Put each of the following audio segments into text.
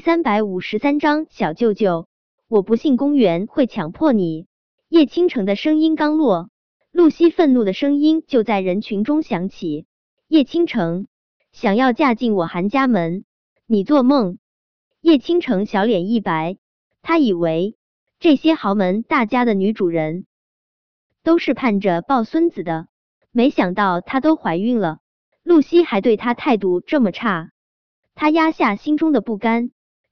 三百五十三章小舅舅，我不信公园会强迫你。叶倾城的声音刚落，露西愤怒的声音就在人群中响起。叶倾城想要嫁进我韩家门，你做梦！叶倾城小脸一白，他以为这些豪门大家的女主人都是盼着抱孙子的，没想到她都怀孕了，露西还对她态度这么差。他压下心中的不甘。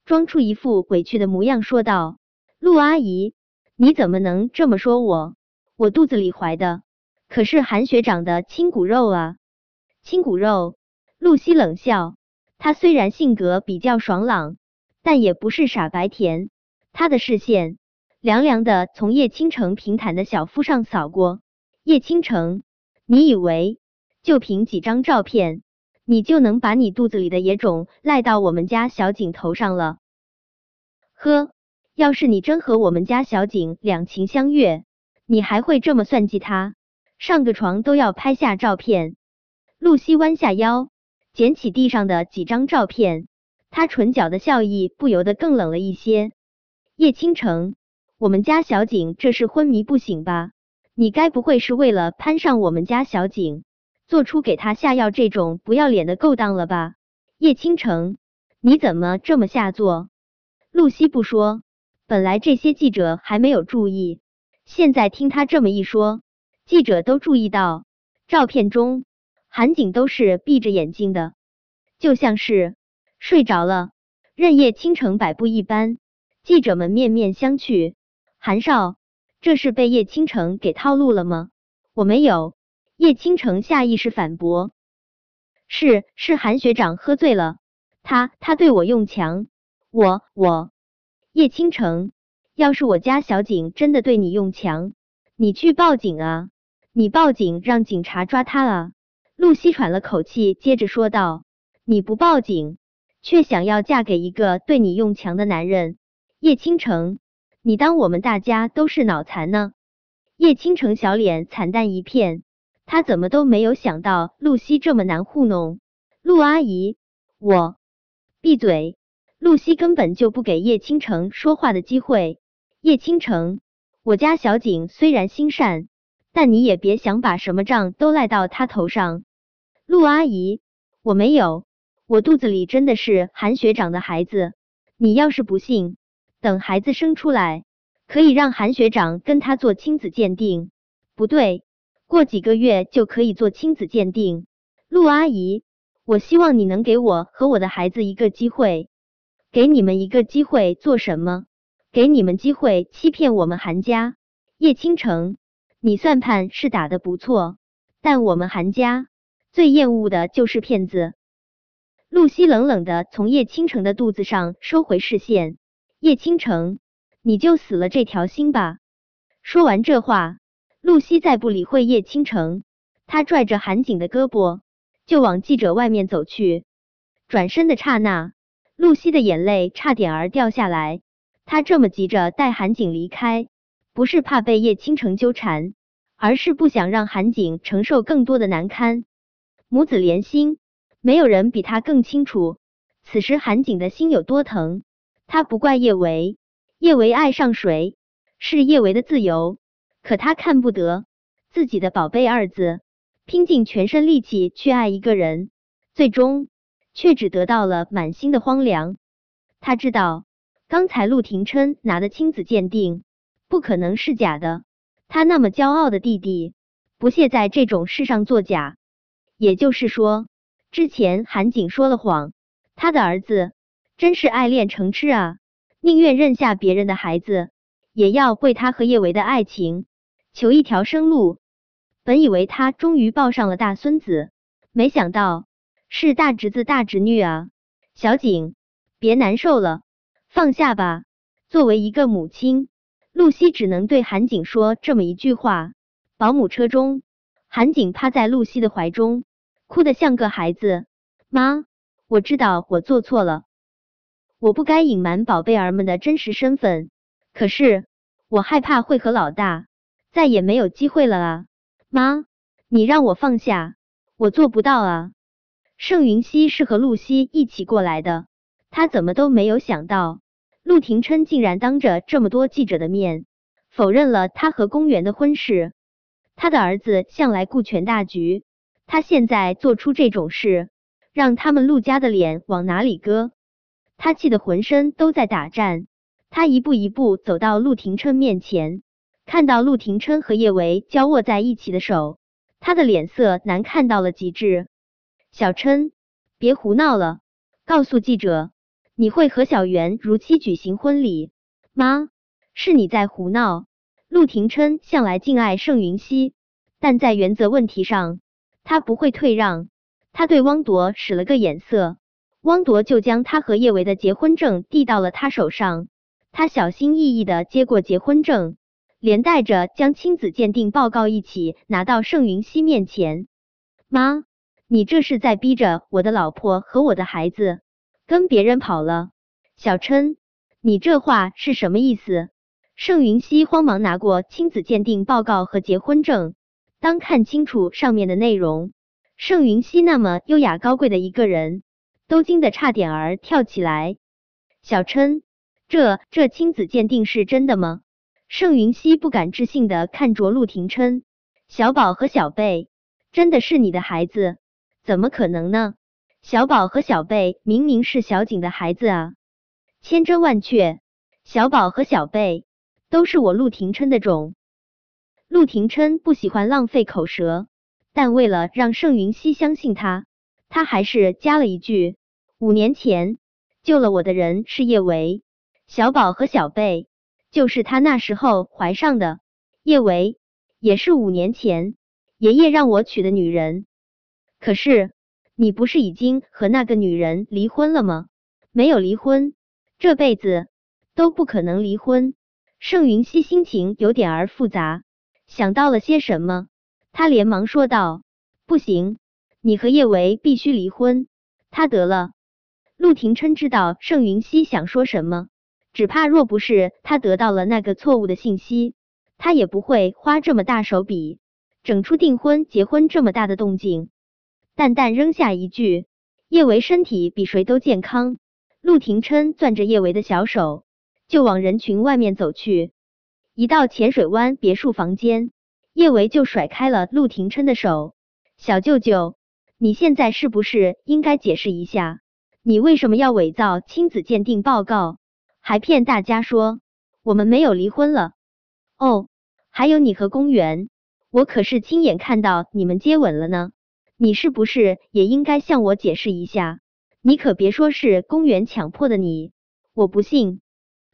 装出一副委屈的模样，说道：“陆阿姨，你怎么能这么说我？我肚子里怀的可是韩学长的亲骨肉啊！”亲骨肉，露西冷笑。他虽然性格比较爽朗，但也不是傻白甜。他的视线凉凉的从叶倾城平坦的小腹上扫过。叶倾城，你以为就凭几张照片？你就能把你肚子里的野种赖到我们家小景头上了？呵，要是你真和我们家小景两情相悦，你还会这么算计他？上个床都要拍下照片。露西弯下腰，捡起地上的几张照片，她唇角的笑意不由得更冷了一些。叶倾城，我们家小景这是昏迷不醒吧？你该不会是为了攀上我们家小景？做出给他下药这种不要脸的勾当了吧？叶倾城，你怎么这么下作？露西不说，本来这些记者还没有注意，现在听他这么一说，记者都注意到照片中韩景都是闭着眼睛的，就像是睡着了，任叶倾城摆布一般。记者们面面相觑，韩少，这是被叶倾城给套路了吗？我没有。叶倾城下意识反驳：“是是，韩学长喝醉了，他他对我用强，我我。”叶倾城，要是我家小景真的对你用强，你去报警啊！你报警让警察抓他啊！露西喘了口气，接着说道：“你不报警，却想要嫁给一个对你用强的男人，叶倾城，你当我们大家都是脑残呢？”叶倾城小脸惨淡一片。他怎么都没有想到露西这么难糊弄。陆阿姨，我闭嘴！露西根本就不给叶倾城说话的机会。叶倾城，我家小景虽然心善，但你也别想把什么账都赖到他头上。陆阿姨，我没有，我肚子里真的是韩学长的孩子。你要是不信，等孩子生出来，可以让韩学长跟他做亲子鉴定。不对。过几个月就可以做亲子鉴定，陆阿姨，我希望你能给我和我的孩子一个机会，给你们一个机会做什么？给你们机会欺骗我们韩家。叶倾城，你算盘是打的不错，但我们韩家最厌恶的就是骗子。露西冷冷的从叶倾城的肚子上收回视线，叶倾城，你就死了这条心吧。说完这话。露西再不理会叶倾城，她拽着韩景的胳膊就往记者外面走去。转身的刹那，露西的眼泪差点儿掉下来。她这么急着带韩景离开，不是怕被叶倾城纠缠，而是不想让韩景承受更多的难堪。母子连心，没有人比他更清楚此时韩景的心有多疼。他不怪叶维，叶维爱上谁是叶维的自由。可他看不得自己的宝贝二子拼尽全身力气去爱一个人，最终却只得到了满心的荒凉。他知道刚才陆廷琛拿的亲子鉴定不可能是假的，他那么骄傲的弟弟不屑在这种事上作假。也就是说，之前韩景说了谎，他的儿子真是爱恋成痴啊，宁愿认下别人的孩子，也要为他和叶维的爱情。求一条生路，本以为他终于抱上了大孙子，没想到是大侄子大侄女啊！小景，别难受了，放下吧。作为一个母亲，露西只能对韩景说这么一句话。保姆车中，韩景趴在露西的怀中，哭得像个孩子。妈，我知道我做错了，我不该隐瞒宝贝儿们的真实身份，可是我害怕会和老大。再也没有机会了啊！妈，你让我放下，我做不到啊。盛云熙是和露西一起过来的，他怎么都没有想到，陆廷琛竟然当着这么多记者的面否认了他和公园的婚事。他的儿子向来顾全大局，他现在做出这种事，让他们陆家的脸往哪里搁？他气得浑身都在打颤。他一步一步走到陆廷琛面前，看到陆廷琛和叶维交握在一起的手，他的脸色难看到了极致。小琛，别胡闹了，告诉记者，你会和小袁如期举行婚礼？妈，是你在胡闹。陆廷琛向来敬爱盛云熙，但在原则问题上，他不会退让。他对汪铎使了个眼色，汪铎就将他和叶维的结婚证递到了他手上。他小心翼翼的接过结婚证，连带着将亲子鉴定报告一起拿到盛云熙面前。妈，你这是在逼着我的老婆和我的孩子跟别人跑了？小琛，你这话是什么意思？盛云熙慌忙拿过亲子鉴定报告和结婚证，当看清楚上面的内容，盛云熙那么优雅高贵的一个人，都惊得差点儿跳起来。小琛，这这亲子鉴定是真的吗？盛云熙不敢置信的看着陆廷琛，小宝和小贝真的是你的孩子？怎么可能呢？小宝和小贝明明是小景的孩子啊！千真万确，小宝和小贝。都是我陆廷琛的种。陆廷琛不喜欢浪费口舌，但为了让盛云熙相信他，他还是加了一句：五年前救了我的人是叶维，小宝和小贝就是他那时候怀上的。叶维也是五年前爷爷让我娶的女人。可是你不是已经和那个女人离婚了吗？没有离婚，这辈子都不可能离婚。盛云熙心情有点儿复杂，想到了些什么，他连忙说道：“不行，你和叶维必须离婚。他得了。”陆廷琛知道盛云熙想说什么，只怕若不是他得到了那个错误的信息，他也不会花这么大手笔，整出订婚结婚这么大的动静。淡淡扔下一句：“叶维身体比谁都健康。”陆廷琛攥着叶维的小手。就往人群外面走去，一到浅水湾别墅房间，叶维就甩开了陆廷琛的手。小舅舅，你现在是不是应该解释一下，你为什么要伪造亲子鉴定报告，还骗大家说我们没有离婚了？哦，还有你和公园，我可是亲眼看到你们接吻了呢。你是不是也应该向我解释一下？你可别说是公园强迫的你，我不信。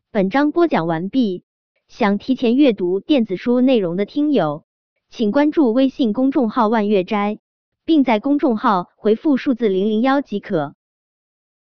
本章播讲完毕，想提前阅读电子书内容的听友，请关注微信公众号“万月斋”，并在公众号回复数字零零幺即可。